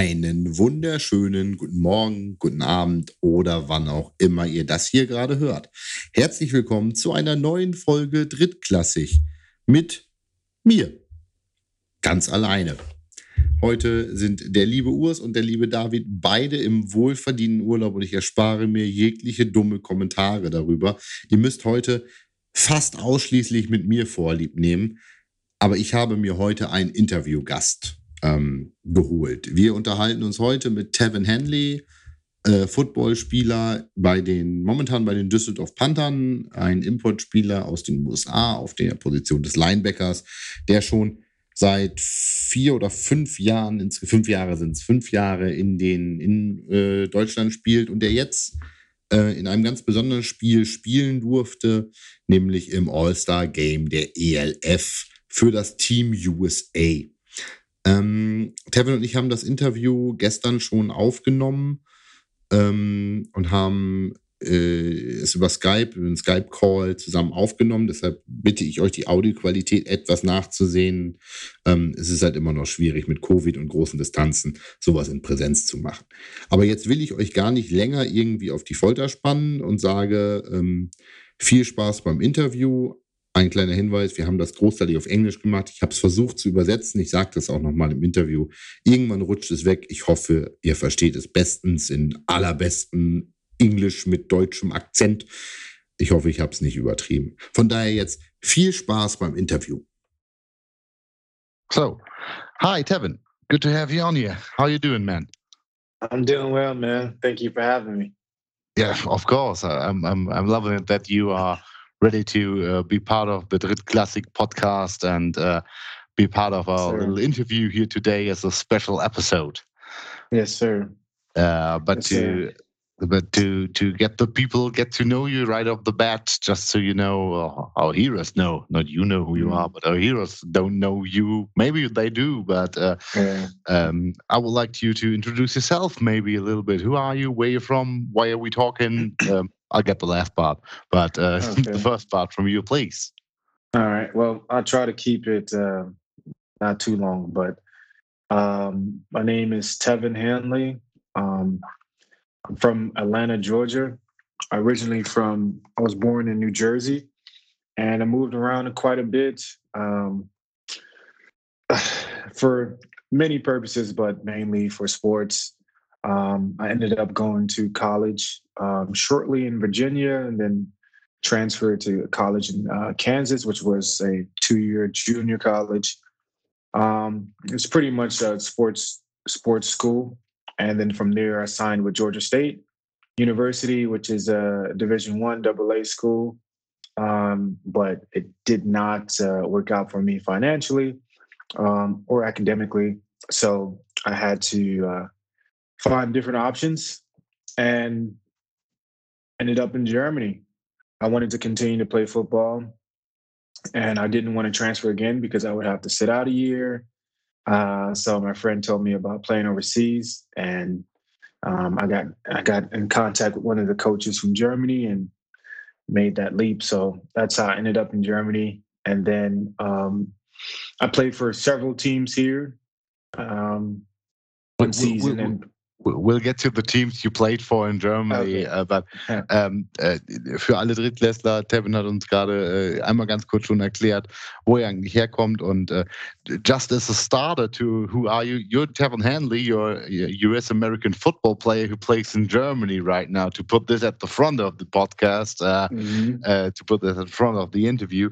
Einen wunderschönen guten Morgen, guten Abend oder wann auch immer ihr das hier gerade hört. Herzlich willkommen zu einer neuen Folge Drittklassig mit mir. Ganz alleine. Heute sind der liebe Urs und der liebe David beide im wohlverdienten Urlaub und ich erspare mir jegliche dumme Kommentare darüber. Ihr müsst heute fast ausschließlich mit mir Vorlieb nehmen, aber ich habe mir heute einen Interviewgast ähm, geholt. Wir unterhalten uns heute mit Tevin Henley, äh, Footballspieler bei den, momentan bei den Düsseldorf Panthern, ein Importspieler aus den USA auf der Position des Linebackers, der schon seit vier oder fünf Jahren, ins, fünf Jahre sind es, fünf Jahre in den in äh, Deutschland spielt und der jetzt äh, in einem ganz besonderen Spiel spielen durfte, nämlich im All-Star Game der ELF für das Team USA. Ähm, Tevin und ich haben das Interview gestern schon aufgenommen ähm, und haben äh, es über Skype, über einen Skype-Call zusammen aufgenommen. Deshalb bitte ich euch, die Audioqualität etwas nachzusehen. Ähm, es ist halt immer noch schwierig, mit Covid und großen Distanzen sowas in Präsenz zu machen. Aber jetzt will ich euch gar nicht länger irgendwie auf die Folter spannen und sage ähm, viel Spaß beim Interview. Ein kleiner Hinweis, wir haben das großteilig auf Englisch gemacht. Ich habe es versucht zu übersetzen. Ich sage das auch nochmal im Interview. Irgendwann rutscht es weg. Ich hoffe, ihr versteht es bestens in allerbesten Englisch mit deutschem Akzent. Ich hoffe, ich habe es nicht übertrieben. Von daher jetzt viel Spaß beim Interview. So, hi Tevin. Good to have you on here. How you doing, man? I'm doing well, man. Thank you for having me. Yeah, of course. I'm I'm I'm loving it that you are ready to uh, be part of the Drittklassig podcast and uh, be part of our Sir. little interview here today as a special episode. Yes, sir. Uh, but Yes, to sir. but to to get the people get to know you right off the bat, just so you know, uh, our heroes know, not you know who you Mm. are, but our heroes don't know you. Maybe they do, but uh, Yeah. um, I would like you to introduce yourself, maybe a little bit. Who are you? Where you from? Why are we talking? Um, I'll get the last part, but uh, the first part from you, please. All right. Well, I'll try to keep it uh, not too long, but um, my name is Tevin Hanley. Um, I'm from Atlanta, Georgia. Originally from, I was born in New Jersey, and I moved around quite a bit um, for many purposes, but mainly for sports. Um, I ended up going to college um, shortly in Virginia, and then transferred to college in uh, Kansas, which was a two-year junior college. Um, it's pretty much a sports sports school, and then from there I signed with Georgia State University, which is a Division One AA school. Um, but it did not uh, work out for me financially um, or academically, so I had to uh, find different options, and ended up in Germany. I wanted to continue to play football, and I didn't want to transfer again because I would have to sit out a year. Uh, so my friend told me about playing overseas, and um, I got I got in contact with one of the coaches from Germany and made that leap. So that's how I ended up in Germany, and then um, I played for several teams here. Um, one season, and We'll get to the teams you played for in Germany, Okay. uh, but ähm, äh, für alle Drittklässler, Tevin hat uns gerade äh, einmal ganz kurz schon erklärt, wo er eigentlich herkommt und äh, just as a starter to who are you? You're Tevin Hanley, you're a US American football player who plays in Germany right now. To put this at the front of the podcast, uh, Mhm. äh, to put this at the front of the interview.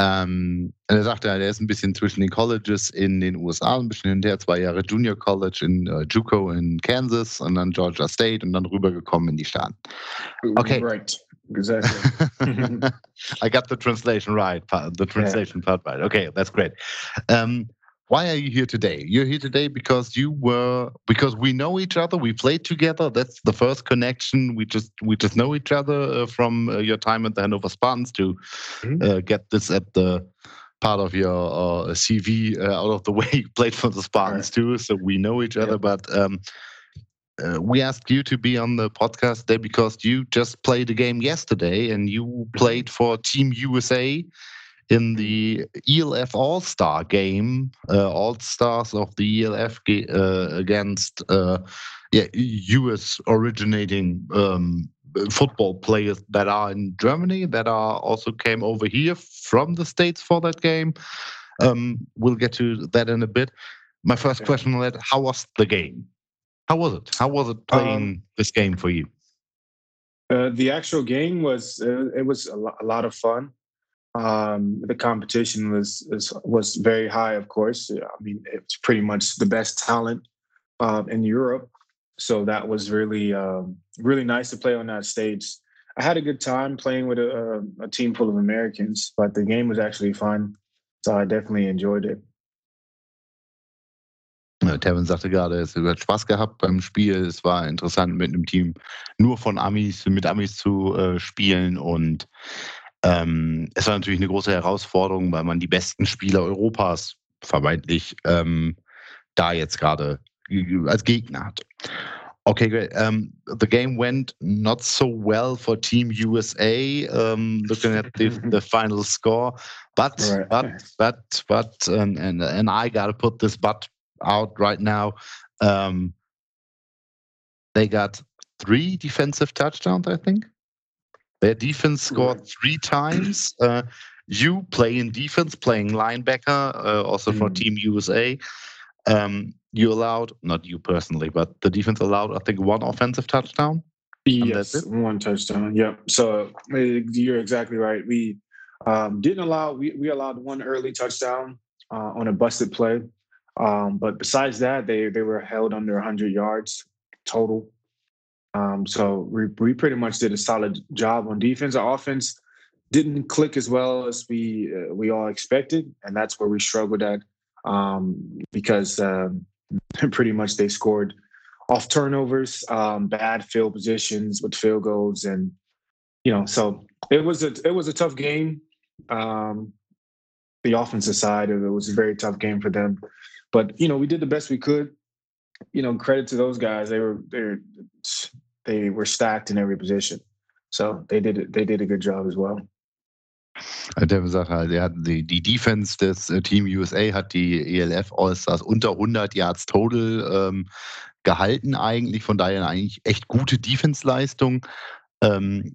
Ähm, er sagte, er ist ein bisschen zwischen den Colleges in den USA, ein bisschen hinterher, zwei Jahre Junior College in äh, JUCO in Kansas und dann Georgia State und dann rübergekommen in die Staaten. Okay. right, exactly. I got the translation right, the translation part right. Okay, that's great. Um, why are you here today? You're here today because you were because we know each other. We played together. That's the first connection. We just we just know each other uh, from uh, your time at the Hanover Spartans to Mhm. uh, get this at the part of your uh, CV uh, out of the way. You played for the Spartans too, so we know each other. But um, uh, we asked you to be on the podcast today because you just played a game yesterday and you played for Team USA in the ELF All Star game, uh, All Stars of the ELF uh, against uh, yeah, US originating um, football players that are in Germany that are also came over here from the States for that game. Um, we'll get to that in a bit. My first question on that: How was the game? How was it? How was it playing um, this game for you? Uh, the actual game was uh, it was a, lo- a, lot of fun. Um, the competition was, was, was very high, of course. I mean, it's pretty much the best talent uh, in Europe, so that was really um, really nice to play on that stage. I had a good time playing with a, a team full of Americans, but the game was actually fun, so I definitely enjoyed it. Tevin sagte gerade, es hat Spaß gehabt beim Spiel. Es war interessant, mit einem Team nur von Amis, mit Amis zu äh, spielen. Und ähm, es war natürlich eine große Herausforderung, weil man die besten Spieler Europas vermeintlich ähm, da jetzt gerade als Gegner hat. Okay, great. Um, the game went not so well for Team USA. Um, looking at the, the final score, but right. but but but and and and I got to put this but out right now. Um, they got three defensive touchdowns, I think. Their defense scored three times. Uh, you playing defense, playing linebacker, uh, also for mm. Team USA. Um, you allowed, not you personally, but the defense allowed, I think, one offensive touchdown. Yes, one touchdown. Yep. So uh, you're exactly right. We um, didn't allow, we, we allowed one early touchdown uh, on a busted play. Um, but besides that, they they were held under 100 yards total. Um, so we, we pretty much did a solid job on defense. Our offense didn't click as well as we uh, we all expected, and that's where we struggled at um, because um, pretty much they scored off turnovers, um, bad field positions with field goals, and you know, so it was a it was a tough game. Um, the offensive side, of it was a very tough game for them. But you know, we did the best we could. You know, credit to those guys. They were they they were stacked in every position, so they did they did a good job as well. Der Sache, der hat die, die Defense des äh, Team USA hat die ELF All-Stars unter 100 Yards total ähm, gehalten eigentlich, von daher eigentlich echt gute Defense-Leistung. Ähm,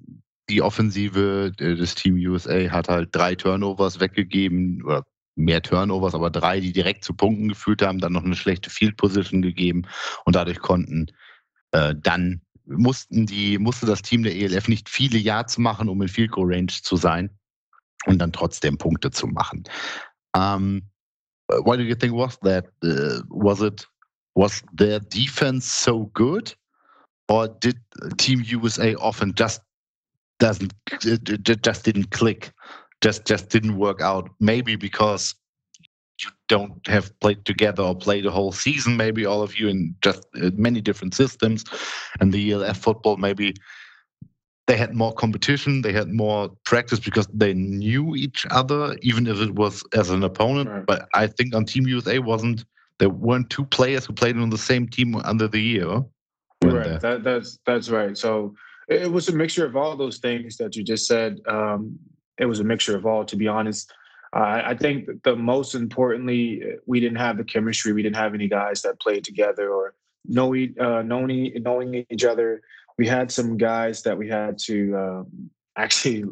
die Offensive äh, des Team USA hat halt drei Turnovers weggegeben oder mehr Turnovers, aber drei, die direkt zu Punkten geführt haben, dann noch eine schlechte Field Position gegeben und dadurch konnten äh, dann mussten die, musste das Team der ELF nicht viele Yards machen, um in Field Goal Range zu sein und dann trotzdem Punkte zu machen. Um, why do you think was that? Uh, was it was their defense so good, or did Team USA often just doesn't just didn't click just just didn't work out. Maybe because you don't have played together or played a whole season. Maybe all of you in just uh, many different systems, and the ELF football maybe they had more competition, they had more practice because they knew each other, even if it was as an opponent. Right. But I think on Team USA wasn't there weren't two players who played on the same team under the year. Right, that, that's that's right. So it was a mixture of all those things that you just said. Um, it was a mixture of all, to be honest. Uh, I think the most importantly, we didn't have the chemistry. We didn't have any guys that played together or know uh, knowing knowing each other. We had some guys that we had to um, actually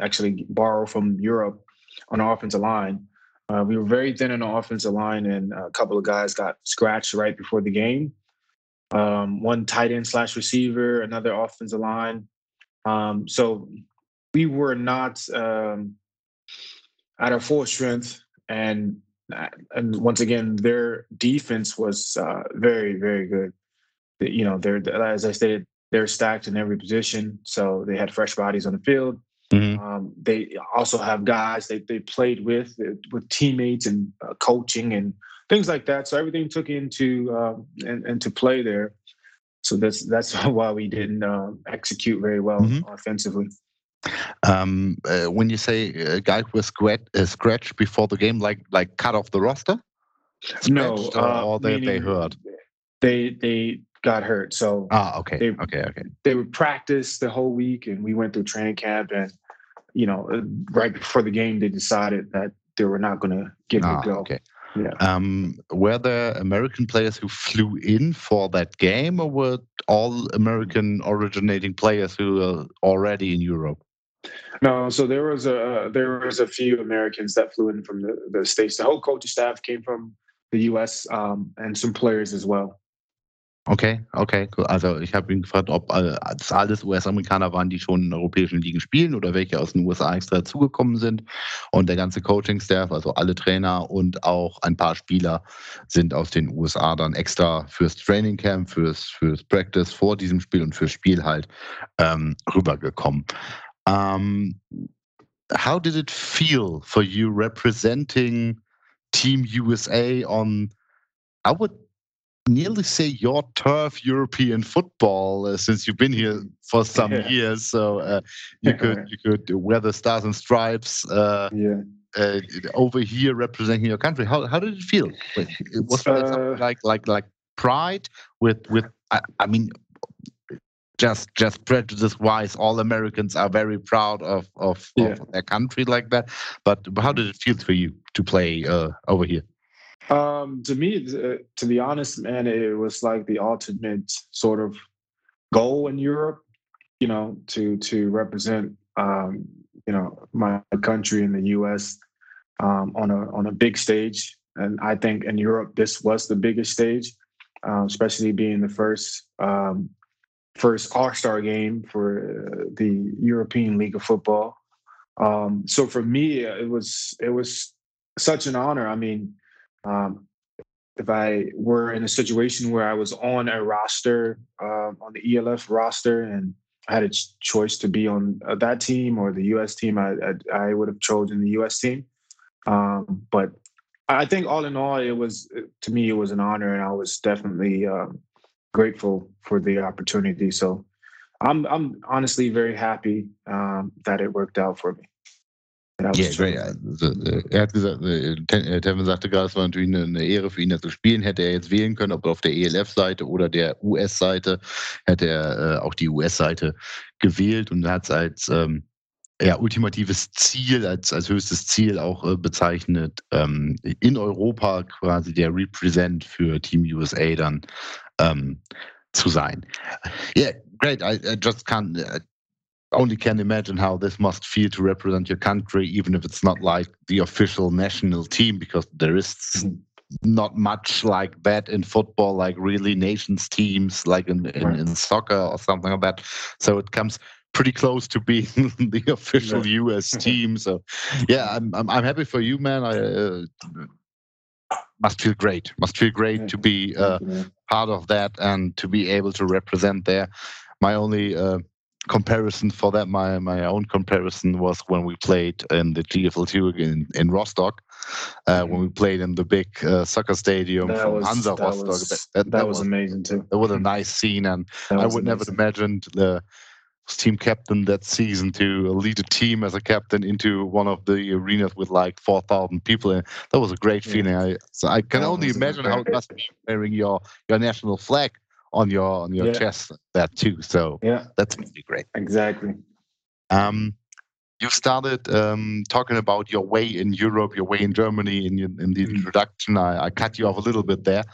actually borrow from Europe on the offensive line. Uh, we were very thin on the offensive line, and a couple of guys got scratched right before the game. Um, one tight end slash receiver, another offensive line. Um, so we were not um, at our full strength, and and once again, their defense was uh, very very good. You know, they're as I stated, they're stacked in every position, so they had fresh bodies on the field. Mm-hmm. Um, they also have guys they they played with uh, with teammates and uh, coaching and things like that. So everything took into uh, and, and to play there. So that's that's why we didn't uh, execute very well mm-hmm. offensively. Um, uh, when you say a guy was scratch, uh, scratch before the game, like like cut off the roster? Scratched, no, uh, or they they hurt. They they got hurt. So ah, okay, they, okay, okay. They would practice the whole week, and we went through training camp, and you know, uh, right before the game, they decided that they were not going to give ah, it a go. Okay. Yeah. Um, were there American players who flew in for that game, or were all American originating players who were already in Europe? No, so there was a there was a few Americans that flew in from the, the states. The whole coaching staff came from the U.S. Um, and some players as well. Okay, okay, cool. Also ich habe ihn gefragt, ob äh, das alles US-Amerikaner waren, die schon in europäischen Ligen spielen oder welche aus den USA extra dazugekommen sind. Und der ganze Coaching-Staff, also alle Trainer und auch ein paar Spieler sind aus den USA dann extra fürs Training Camp, fürs, fürs Practice vor diesem Spiel und fürs Spiel halt ähm, rübergekommen. Um, how did it feel for you representing Team USA on, I would nearly say your turf European football uh, since you've been here for some yeah. years. So uh, you could you could wear the stars and stripes. Uh, yeah. Uh, over here representing your country. How how did it feel? Was uh, like like like pride with with I, I mean just just prejudice wise all americans are very proud of of, yeah. of, their country like that but how did it feel for you to play uh, over here um, to me, uh, to be honest, man, it was like the ultimate sort of goal in Europe. You know, to to represent um, you know my country in the U.S. Um, on a on a big stage, and I think in Europe this was the biggest stage, uh, especially being the first um, first All Star game for uh, the European League of Football. Um, so for me, it was it was such an honor. I mean, um, if I were in a situation where I was on a roster, uh, on the ELF roster, and I had a ch- choice to be on uh, that team or the U.S. team, I, I, I would have chosen the U.S. team. Um, but I think all in all, it was to me it was an honor, and I was definitely um, grateful for the opportunity. So I'm I'm honestly very happy um, that it worked out for me. Ja, also, äh, er hat gesagt, äh, äh, Tevin sagte gerade, es war natürlich eine Ehre für ihn, da zu spielen. Hätte er jetzt wählen können, ob auf der ELF-Seite oder der US-Seite, hätte er äh, auch die US-Seite gewählt und hat es als ähm, ja, ultimatives Ziel, als, als höchstes Ziel auch äh, bezeichnet, ähm, in Europa quasi der Represent für Team USA dann ähm, zu sein. Yeah, great. I, I just can't. Uh, only can imagine how this must feel to represent your country, even if it's not like the official national team, because there is mm-hmm. not much like that in football, like really nations teams, like in, in, right. in soccer or something like that. So it comes pretty close to being the official yeah. US team. So yeah, I'm, I'm, I'm happy for you, man. I uh, must feel great. Must feel great yeah. to be uh, part of that and to be able to represent there. My only uh, comparison for that, my my own comparison was when we played in the GFL2 in, in Rostock, uh, when we played in the big uh, soccer stadium that from was, Hansa Rostock. That, that, that was, was, amazing too. That was a nice scene, and I would amazing. never imagined the team captain that season to lead a team as a captain into one of the arenas with like 4,000 people. And that was a great feeling. I, so I can only imagine how it must be wearing your, your national flag on your on your yeah. chest that too. So yeah, that's really great. Exactly. Um, you started um, talking about your way in Europe, your way in Germany in, in the mm-hmm. introduction. I, I, cut you off a little bit there.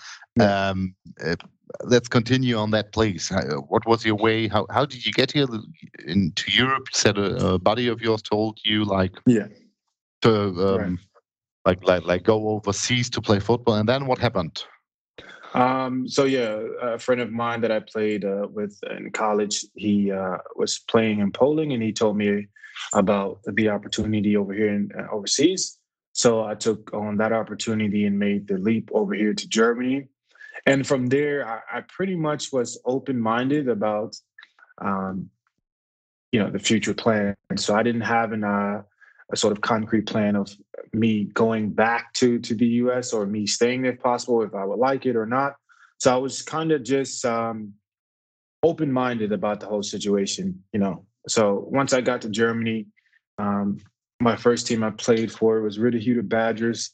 Um, uh, let's continue on that, please. What was your way? How how did you get here into Europe? You said a, a buddy of yours told you, like, yeah, to um, right. like like like go overseas to play football, and then what happened? Um, so yeah, a friend of mine that I played uh, with in college, he uh, was playing in Poland, and he told me about the opportunity over here in uh, overseas. So I took on that opportunity and made the leap over here to Germany. And from there, I, I pretty much was open-minded about, um, you know, the future plan. So I didn't have an uh, a sort of concrete plan of me going back to to the U.S. or me staying if possible, if I would like it or not. So I was kind of just um, open minded about the whole situation, you know. So once I got to Germany, um, my first team I played for was Ritterhude Badgers.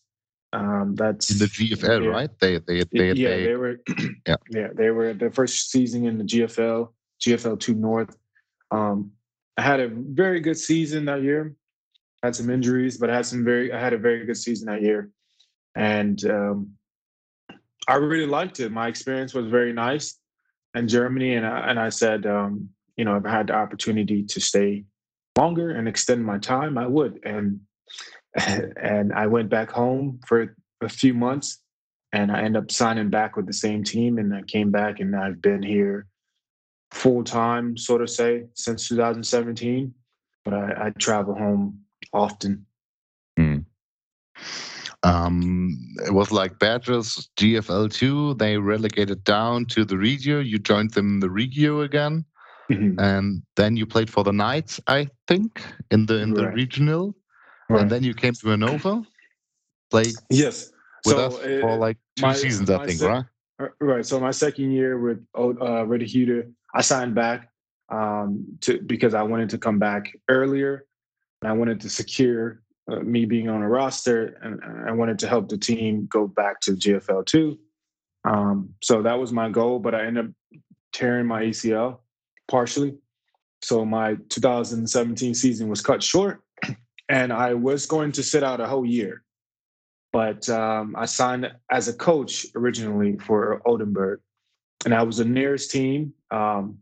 Um, that's in the GFL, yeah, right? They, they, they, yeah, they, they were, yeah, yeah, they were the first season in the GFL, GFL two North. Um, I had a very good season that year. Had some injuries, but I had some very I had a very good season that year, and um, I really liked it. My experience was very nice in Germany, and I, and I said, um, you know, if I had the opportunity to stay longer and extend my time, I would. And and I went back home for a few months, and I ended up signing back with the same team, and I came back, and I've been here full time, sort of say, since 2017. But I, I travel home often. Mm. Um, it was like Badgers GFL two. They relegated down to the Regio. You joined them in the Regio again, mm-hmm. and then you played for the Knights, I think, in the in right. the regional. Right. And then you came to Hanover. Played yes with so, us for uh, like two my, seasons, I think, right? Uh, right. So my second year with uh, Ritterhude, I signed back um, to because I wanted to come back earlier. And I wanted to secure uh, me being on a roster, and I wanted to help the team go back to GFL two. Um, so that was my goal, but I ended up tearing my ACL partially. So my 2017 season was cut short, and I was going to sit out a whole year. But um, I signed as a coach originally for Oldenburg, and I was the nearest team. Um,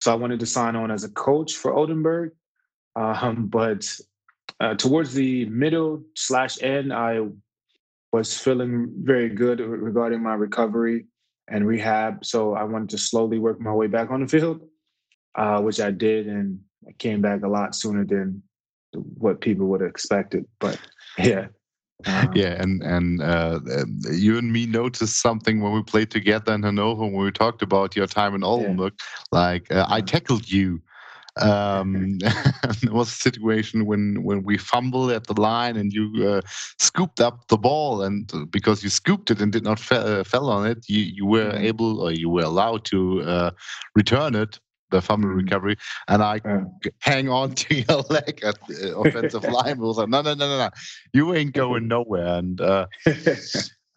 so I wanted to sign on as a coach for Oldenburg. Um, but uh, towards the middle slash end, I was feeling very good regarding my recovery and rehab. So I wanted to slowly work my way back on the field, uh, which I did, and I came back a lot sooner than what people would have expected. But yeah. Um, yeah, and and uh, you and me noticed something when we played together in Hanover when we talked about your time in Oldenburg. Yeah. Like uh, I tackled you um, there was a situation when when we fumbled at the line and you uh, scooped up the ball, and uh, because you scooped it and did not fe- uh, fell on it, you you were mm-hmm. able or you were allowed to uh, return it the fumble mm-hmm. recovery, and I yeah. hang on to your leg at the offensive line. was like, no, no, no, no, no, you ain't going nowhere. And uh,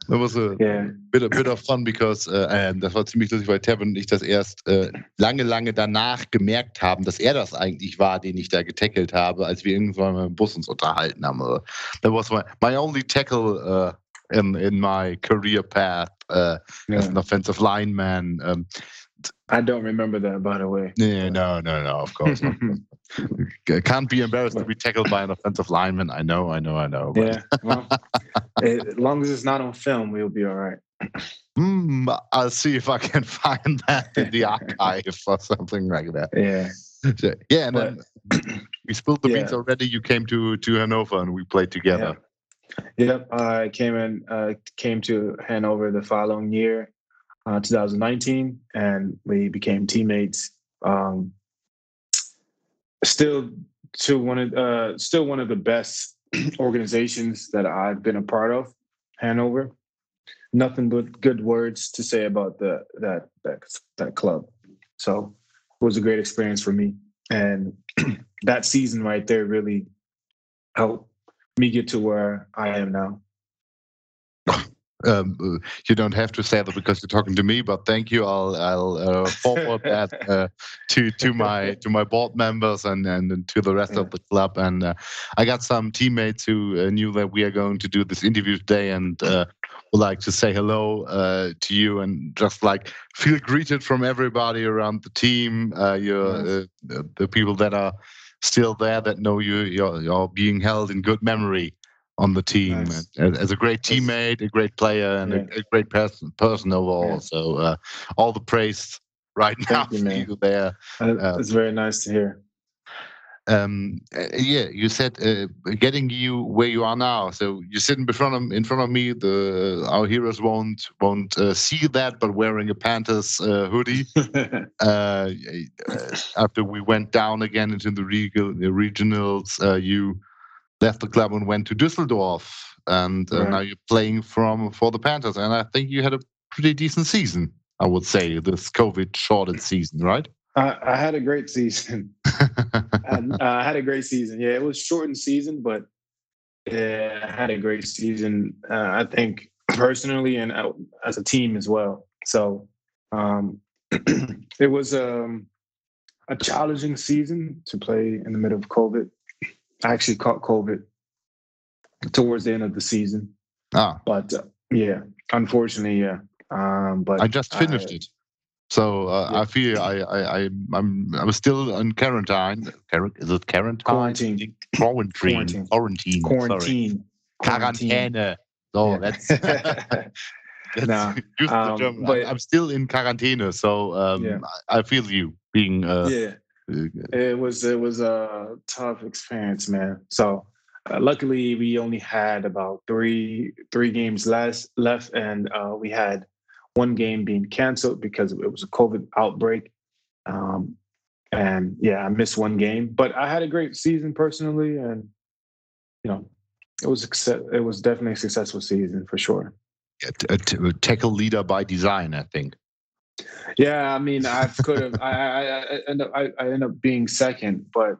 That was a yeah. bit, a bit of fun because, äh, das war ziemlich lustig, weil Tevin und ich das erst äh, lange, lange danach gemerkt haben, dass er das eigentlich war, den ich da getackelt habe, als wir irgendwann mal im Bus uns unterhalten haben. Also, that was my, my only tackle uh, in, in my career path uh, yeah. as an offensive lineman. Um, I don't remember that, by the way. Yeah, no, no, no, of course. Can't be embarrassed to be tackled by an offensive lineman. I know, I know, I know. Yeah, well, as long as it's not on film, we'll be all right. Mm, I'll see if I can find that in the archive or something like that. Yeah. So, yeah, and but, then we spilled the yeah. beans already. You came to to Hanover and we played together. Yeah. yep. I came in, uh, came to Hanover the following year uh, 2019, and we became teammates. Um, still, to one of uh, still one of the best organizations that I've been a part of, Hanover. Nothing but good words to say about the that that that club. So it was a great experience for me, and that season right there really helped me get to where I am now. Um, uh, you don't have to say that because you're talking to me, but thank you. I'll I'll uh, forward that uh, to to my to my board members and and to the rest yeah. of the club. And uh, I got some teammates who uh, knew that we are going to do this interview today and uh, would like to say hello to you and just like feel greeted from everybody around the team. you're the people that are still there that know you. You're, you're being held in good memory on the team nice. as a great teammate, a great player, and yeah. a, a, great person, person overall. Yeah. So uh, all the praise right now you, you, there. Uh, it's very nice to hear. Um, uh, yeah, you said uh, getting you where you are now. So you're sitting in front of in front of me. The our heroes won't won't uh, see that, but wearing a Panthers uh, hoodie. after we went down again into the, regal, the regionals, you left the club and went to Düsseldorf, and uh, now you're playing from for the Panthers. And I think you had a pretty decent season. I would say this COVID shorted season, right? I, I had a great season. I, uh, I, had a great season. Yeah, it was shortened season, but yeah, I had a great season. Uh, I think personally and uh, as a team as well. So um, it was um, a challenging season to play in the middle of COVID. I actually caught COVID towards the end of the season. Ah, But uh, yeah, unfortunately, yeah. Um, but I just finished it. So uh, Yeah. I feel I, I, I I'm I'm still in quarantine. Quar- Is it quarantine? Quarantine. Quarantine. Quarantine. Quarantine. Quarantine. Quarantine. So Yeah. that's, that's Nah, um, but- I'm, I'm still in quarantine, so um, Yeah. I, I feel you being. Uh, yeah. It was it was a tough experience, man. So uh, luckily, we only had about three three games less left, and uh, we had one game being canceled because it was a COVID outbreak. Um, and yeah, I missed one game, but I had a great season personally, and you know, it was success- it was definitely a successful season for sure. a, a tackle leader by design, I think. Yeah, I mean, I could have. I, I, I end up I, I end up being second, but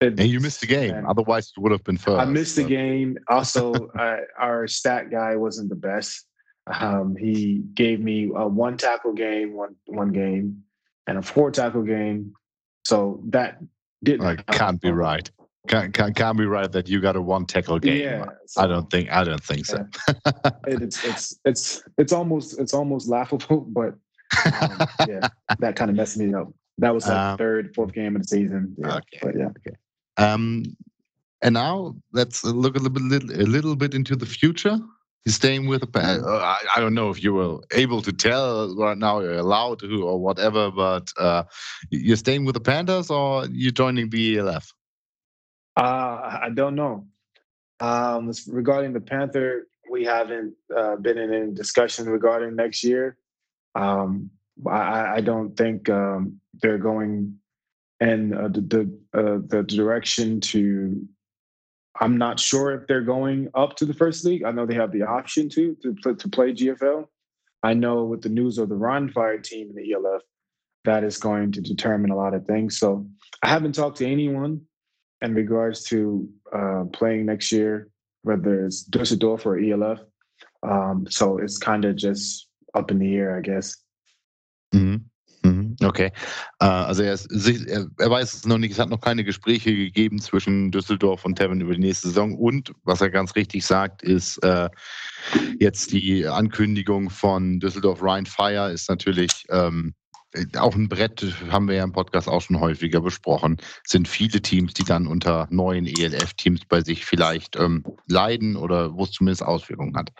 it, And you missed the game. and Otherwise, it would have been first. I missed the game. Also, I, our stat guy wasn't the best. Um, he gave me a one tackle game, one one game, and a four tackle game. So that didn't. Like, can't be right. Can't, can't, can't be right that you got a one tackle game. Yeah, I don't think. I don't think so. it- it's it's it's it's almost it's almost laughable, but um, yeah, that kind of messed me up. That was like Um, the third, fourth game of the season. Yeah, Okay. but yeah. Um, and now let's look a little bit, a little bit into the future. You're staying with the. Pa- uh, I, I don't know if you were able to tell right now, you're allowed to or whatever, but uh, you're staying with the Panthers or you're joining the ELF? Uh, I don't know. Um, regarding the Panther, we haven't uh, been in any discussion regarding next year. Um, I- I, don't think um, they're going in uh, the the, uh, the direction to. I'm not sure if they're going up to the first league. I know they have the option to to to play GFL. I know with the news of the Rhein Fire team in the ELF, that is going to determine a lot of things. So I haven't talked to anyone in regards to uh, playing next year, whether it's Dusseldorf or ELF. Um, so it's kind of just up in the air, I guess. Mhm. Mhm. Okay. Äh, also er, ist, er, weiß es noch nicht, es hat noch keine Gespräche gegeben zwischen Düsseldorf und Tevin über die nächste Saison. Und was er ganz richtig sagt, ist äh, jetzt die Ankündigung von Düsseldorf Rhein Fire ist natürlich ähm, auch ein Brett, haben wir ja im Podcast auch schon häufiger besprochen. Sind viele Teams, die dann unter neuen ELF-Teams bei sich vielleicht ähm, leiden oder wo es zumindest Auswirkungen hat.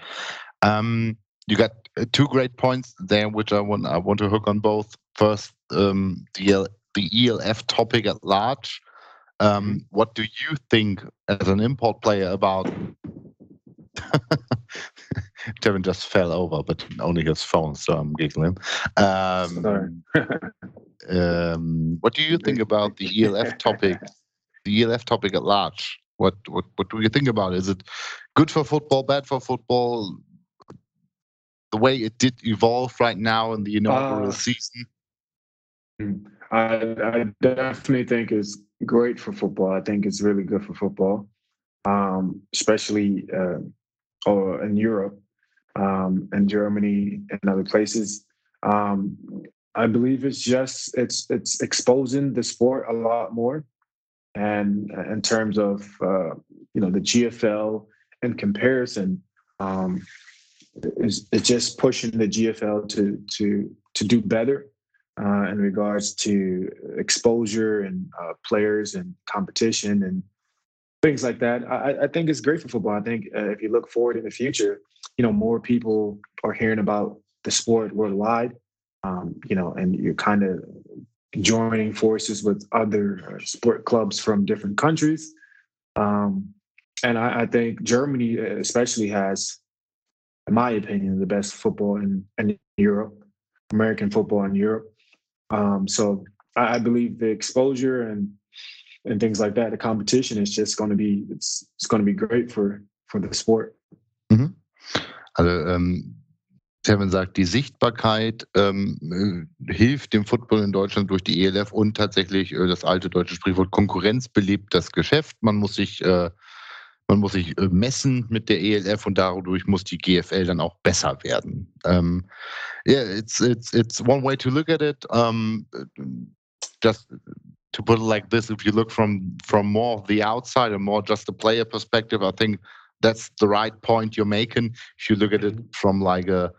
Um, you got uh, two great points there, which I want I want to hook on both. First, um, the the ELF topic at large. Um, what do you think as an import player about? Tevin just fell over, but only his phone, so I'm giggling. Um, Sorry. um, what do you think about the ELF topic? The ELF topic at large. What what what do you think about it? Is it good for football, bad for football? The way it did evolve right now in the inaugural Uh, season. I, I definitely think it's great for football. I think it's really good for football, um, especially uh, or in Europe, um, and Germany and other places. Um, I believe it's just it's it's exposing the sport a lot more, and uh, in terms of uh, you know the GFL in comparison, um, is it's just pushing the GFL to to to do better uh, in regards to exposure and uh, players and competition and things like that. I, I think it's great for football. I think uh, if you look forward in the future, you know, more people are hearing about the sport worldwide. Um, you know, and you're kind of joining forces with other sport clubs from different countries. Um, and I, I think Germany, uh, especially, has, in my opinion, the best football in, in Europe, American football in Europe. Um, so I, I believe the exposure and and things like that, the competition is just going to be it's it's going to be great for for the sport. Also ähm, Kevin sagt, die Sichtbarkeit ähm, äh, hilft dem Football in Deutschland durch die ELF und tatsächlich äh, das alte deutsche Sprichwort Konkurrenz belebt das Geschäft. Man muss sich äh, man muss sich äh, messen mit der ELF und dadurch muss die GFL dann auch besser werden. Um, yeah, it's it's it's one way to look at it. Um, just to put it like this, if you look from from more of the outside and more just the player perspective, I think that's the right point you're making. If you look at it from like a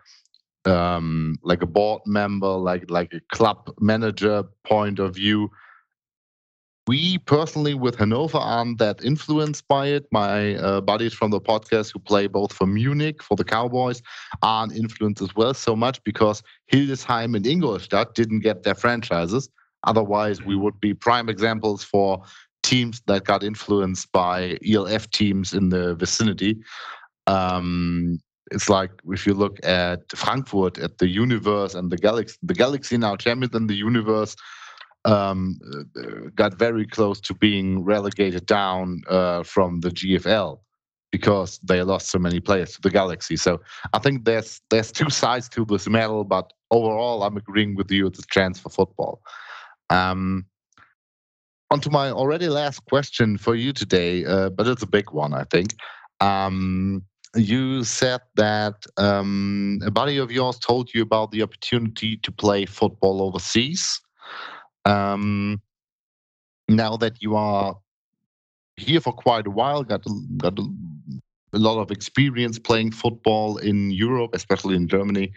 um, like a board member, like like a club manager point of view, we personally with Hanover aren't that influenced by it. My uh, buddies from the podcast who play both for Munich for the Cowboys aren't influenced as well so much because Hildesheim and Ingolstadt didn't get their franchises. Otherwise, we would be prime examples for teams that got influenced by ELF teams in the vicinity. Um, it's like if you look at Frankfurt, at the universe and the galaxy, the galaxy now champions in the universe um, got very close to being relegated down uh, from the GFL because they lost so many players to the Galaxy. So I think there's there's two sides to this medal, but overall, I'm agreeing with you. It's a chance for football. Um, on to my already last question for you today, uh, but it's a big one, I think. Um, you said that um, a buddy of yours told you about the opportunity to play football overseas. Um, now that you are here for quite a while, got got a, lot of experience playing football in Europe, especially in Germany.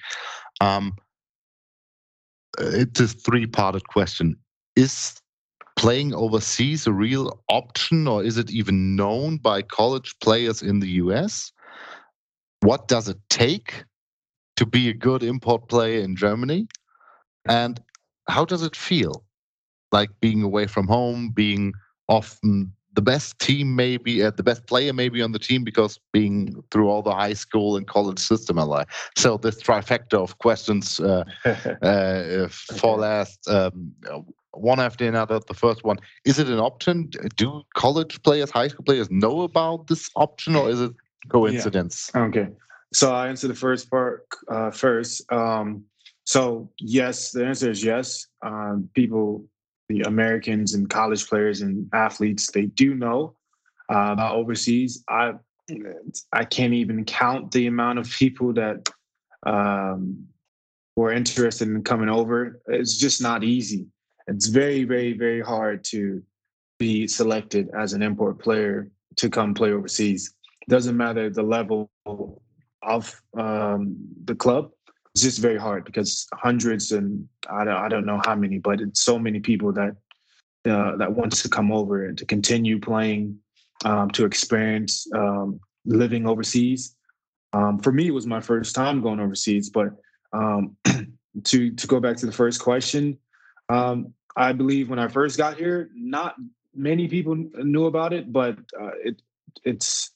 Um, it's a three-parted question: Is playing overseas a real option, or is it even known by college players in the US? What does it take to be a good import player in Germany? And how does it feel? Like being away from home, being often the best team, maybe uh, the best player, maybe on the team, because being through all the high school and college system. So this trifecta of questions uh, uh, for last um, one after another. The first one: Is it an option? Do college players, high school players, know about this option, or is it coincidence? Yeah. Okay, so I answer the first part uh, first. Um, so yes, the answer is yes. Um, people, the Americans and college players and athletes, they do know uh, about overseas. I I can't even count the amount of people that um, were interested in coming over. It's just not easy it's very, very, very hard to be selected as an import player to come play overseas. Doesn't matter the level of um, the club. It's just very hard because hundreds and I don't, I don't know how many, but it's so many people that uh, that wants to come over and to continue playing, um, to experience um, living overseas. Um, for me, it was my first time going overseas, but um, to to go back to the first question, um, I believe when I first got here, not many people knew about it, but uh, it it's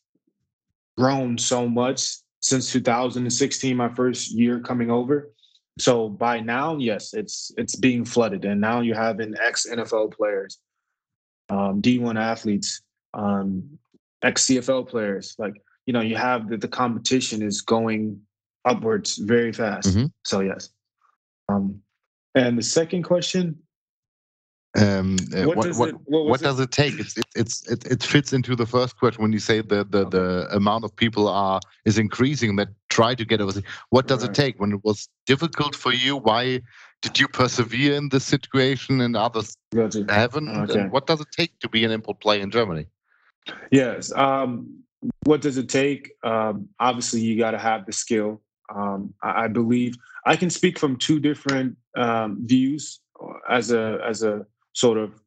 grown so much since 2016, my first year coming over. So by now, yes, it's it's being flooded, and now you have an ex NFL players, um, D1 athletes, um, ex CFL players. Like you know, you have the, the competition is going upwards very fast. Mm-hmm. So yes. Um, and the second question, um, uh, what, what, does, what, it, what, what does it take? It's, it, it's, it, it fits into the first question when you say the, the, the amount of people are is increasing that try to get over. What does right. it take? When it was difficult for you, why did you persevere in this situation and others gotcha. haven't? Okay. what does it take to be an import player in Germany? Yes. Um, what does it take? Um, obviously, you got to have the skill. Um, I, I, believe I can speak from two different um, views uh, as a as a sort of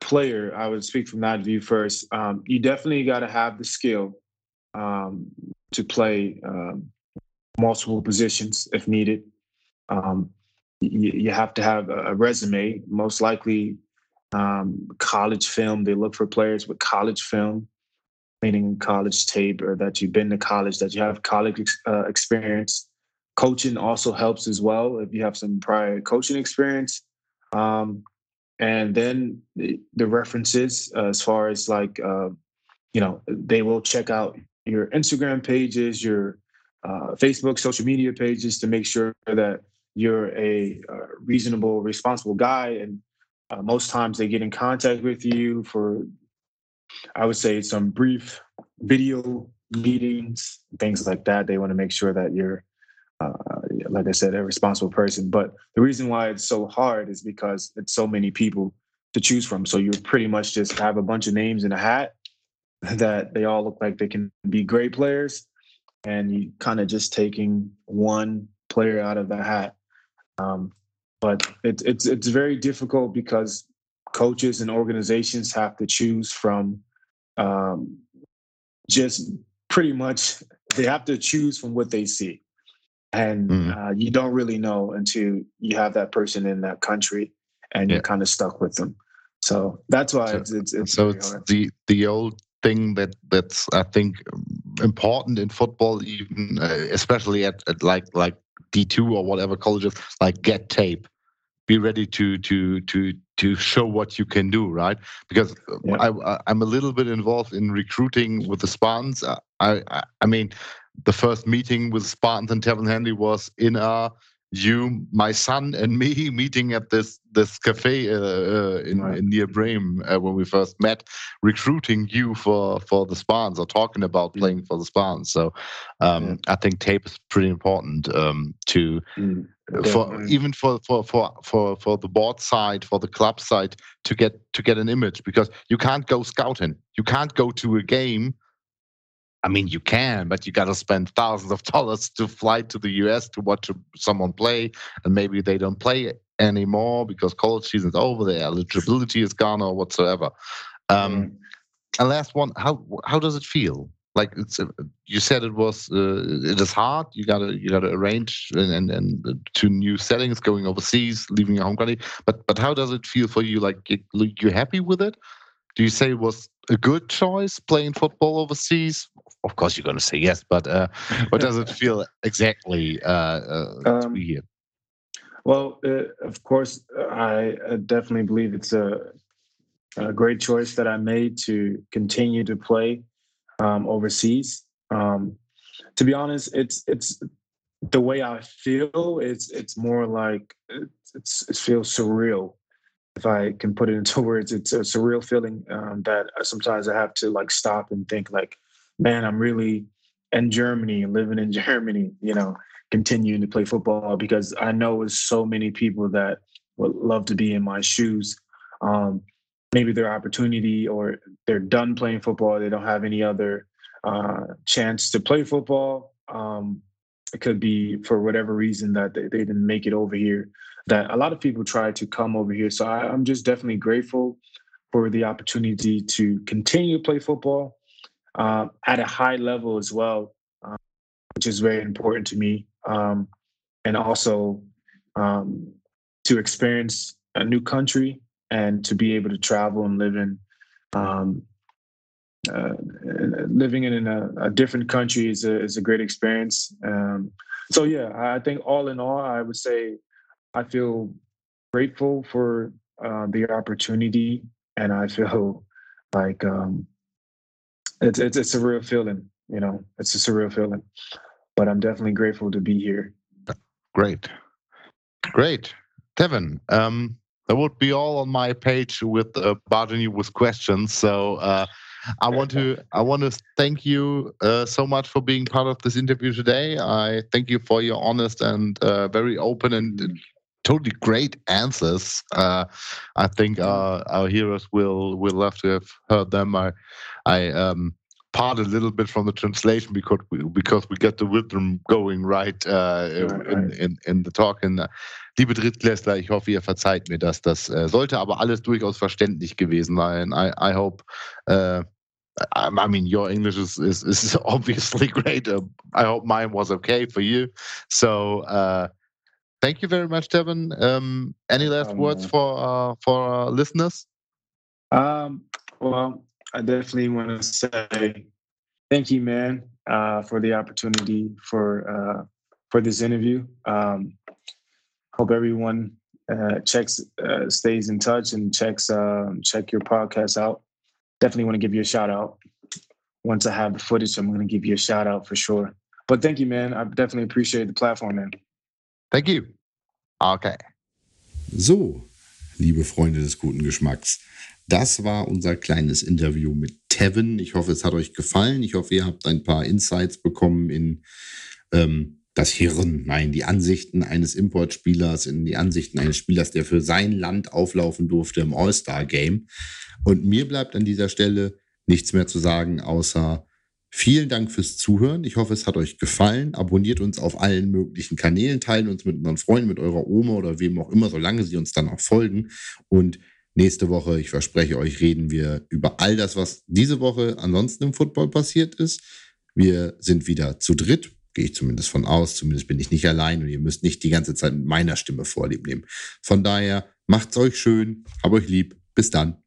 player, I would speak from that view first. Um, you definitely got to have the skill um, to play um, multiple positions if needed. Um, you, you, have to have a, resume, most likely um, college film. They look for players with college film, meaning college tape, or that you've been to college, that you have college uh, experience. Coaching also helps as well if you have some prior coaching experience. Um, and then the, the references uh, as far as like uh, you know they will check out your instagram pages your uh, facebook social media pages to make sure that you're a, uh, reasonable responsible guy. And uh, most times they get in contact with you for i would say some brief video meetings things like that. They want to make sure that you're uh, like I said, a responsible person. But the reason why it's so hard is because it's so many people to choose from. So you pretty much just have a bunch of names in a hat that they all look like they can be great players, and you kind of just taking one player out of the hat. Um, but it's it's it's very difficult because coaches and organizations have to choose from um, just pretty much they have to choose from what they see and mm. uh, you don't really know until you have that person in that country and you're kind of stuck with them so that's why so, it's it's, it's so it's hard. the the old thing that that's i think important in football even uh, especially at, at like like d2 or whatever colleges like get tape be ready to to to to show what you can do right because yeah. I, i'm a little bit involved in recruiting with the spartans I, I i mean the first meeting with spartans and tevin hanley was in a you, my son, and me meeting at this this cafe uh, uh, in, right. in, near Bremen uh, when we first met, recruiting you for for the Spartans or talking about mm. playing for the Spartans. So um, yeah. I think tape is pretty important um, to. Mm. For even for, for for for for the board side, for the club side, to get to get an image because you can't go scouting. You can't go to a game I mean, you can, but you got to spend thousands of dollars to fly to the US to watch someone play, and maybe they don't play anymore because college season's over, their eligibility is gone or whatsoever. Um. And last one, how how does it feel? Like it's uh, you said, it was uh, it is hard. You gotta you gotta arrange and, and and to new settings, going overseas, leaving your home country. But but how does it feel for you? Like you, you happy with it? Do you say it was a good choice playing football overseas? Of course, you're going to say yes, but uh, what does it feel exactly uh, uh, um, to be here? Well, uh, of course, I definitely believe it's a, a, great choice that I made to continue to play um, overseas. Um, to be honest, it's it's the way I feel. It's it's more like it's, it feels surreal if I can put it into words, it's a surreal feeling um, that sometimes I have to like stop and think like, man, I'm really in Germany, living in Germany, you know, continuing to play football because I know there's so many people that would love to be in my shoes. Um, maybe their opportunity or they're done playing football, they don't have any other uh, chance to play football. Um, it could be for whatever reason that they, they didn't make it over here that a lot of people try to come over here. So I, am just definitely grateful for the opportunity to continue to play football uh, at a high level as well, uh, which is very important to me. Um, and also um, to experience a new country and to be able to travel and live in. Um, uh, living in a, a, different country is a, is a great experience. Um, so yeah, I think all in all, I would say I feel grateful for uh, the opportunity, and I feel like um, it's, it's it's a real feeling. You know, it's a surreal feeling. But I'm definitely grateful to be here. Great, great, Tevin. Um, that would be all on my page with uh, you with questions. So. Uh, I want to I want to thank you uh, so much for being part of this interview today. I thank you for your honest and uh, very open and totally great answers. Uh, I think our, our heroes will will love to have heard them. I I um, part a little bit from the translation because we, because we get the rhythm going right, uh, in, in, in the talk. And, uh, liebe Drittklässler, ich hoffe, ihr verzeiht mir das. Das äh, sollte aber alles durchaus verständlich gewesen sein. I, I hope. Uh, I mean, your English is, is, is obviously great. Uh, I hope mine was okay for you. So, uh, thank you very much, Tevin. Um, any last um, words for uh, for our listeners? Um, well, I definitely want to say thank you, man, uh, for the opportunity for uh, for this interview. Um, hope everyone uh, checks, uh, stays in touch, and checks um, check your podcast out. Definitely want to give you a shout out. Once I have the footage, I'm going to give you a shout out for sure. But thank you, man. I definitely appreciate the platform, man. Thank you. Okay. So, liebe Freunde des guten Geschmacks, das war unser kleines Interview mit Tevin. Ich hoffe, es hat euch gefallen. Ich hoffe, ihr habt ein paar Insights bekommen in ähm, das Hirn, nein, die Ansichten eines Importspielers, in die Ansichten eines Spielers, der für sein Land auflaufen durfte im All-Star-Game. Und mir bleibt an dieser Stelle nichts mehr zu sagen, außer vielen Dank fürs Zuhören. Ich hoffe, es hat euch gefallen. Abonniert uns auf allen möglichen Kanälen, teilen uns mit unseren Freunden, mit eurer Oma oder wem auch immer, solange sie uns dann auch folgen. Und nächste Woche, ich verspreche euch, reden wir über all das, was diese Woche ansonsten im Football passiert ist. Wir sind wieder zu dritt Gehe ich zumindest von aus. Zumindest bin ich nicht allein und ihr müsst nicht die ganze Zeit mit meiner Stimme vorlieb nehmen. Von daher, macht's euch schön, hab euch lieb. Bis dann.